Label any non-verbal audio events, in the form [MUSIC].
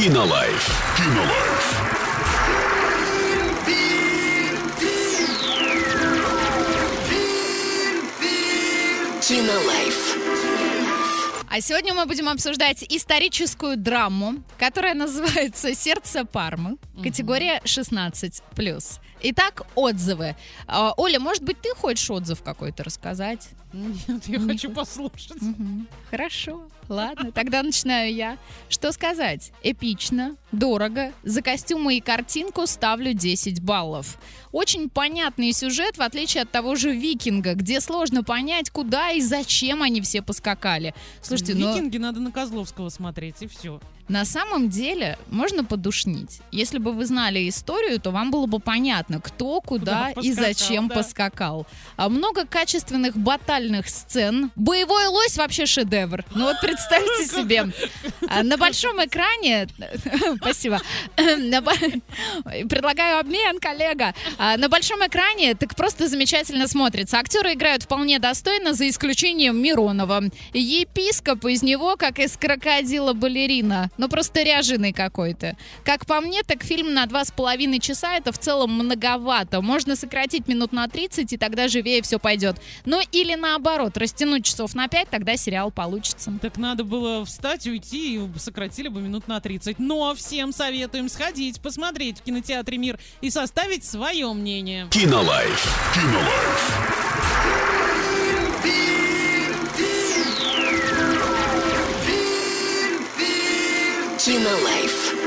Кинолайф. Кинолайф. Кинолайф. А сегодня мы будем обсуждать историческую драму, которая называется «Сердце Пармы», категория 16+. Итак, отзывы. А, Оля, может быть, ты хочешь отзыв какой-то рассказать? Нет, я хочу послушать. Мгм. Хорошо, ладно, тогда начинаю я. Что сказать? Эпично, дорого, за костюмы и картинку ставлю 10 баллов. Очень понятный сюжет, в отличие от того же «Викинга», где сложно понять, куда и зачем они все поскакали. Слушайте. Викинги надо на Козловского смотреть, и все. На самом деле можно подушнить. Если бы вы знали историю, то вам было бы понятно, кто, куда, Куда и зачем да. поскакал. А много качественных батальных сцен. Боевой лось вообще шедевр. Ну вот представьте себе. [LAUGHS] а, На большом экране... [LAUGHS] Спасибо. [LAUGHS] Предлагаю обмен, коллега. А, На большом экране так просто замечательно смотрится. Актеры играют вполне достойно, за исключением Миронова. Епископ из него, как из крокодила балерина. Ну, просто ряженый какой-то. Как по мне, так фильм на два с половиной часа это в целом многовато. Можно сократить минут на 30, и тогда живее все пойдет. Ну, или наоборот, растянуть часов на 5, тогда сериал получится. Так надо было встать, уйти, и сократили бы минут на 30. Но всем советуем сходить, посмотреть в кинотеатре «Мир» и составить свое мнение. Кинолайф. Кинолайф. Кинолайф.